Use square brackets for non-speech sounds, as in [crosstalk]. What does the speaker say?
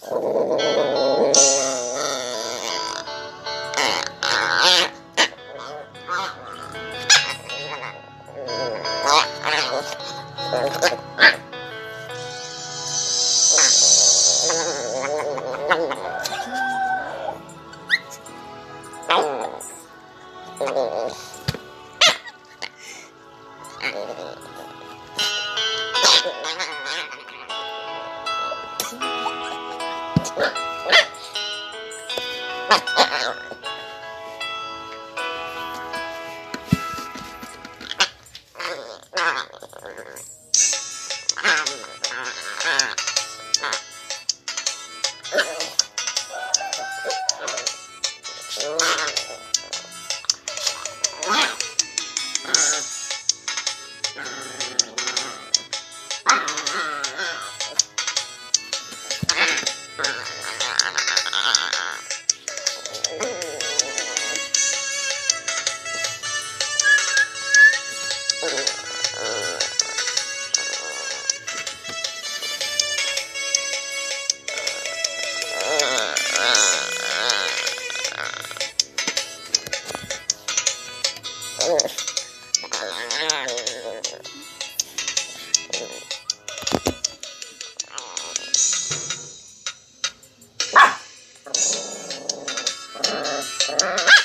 Oh. [laughs] Uh-huh. Ugh. Uh-huh.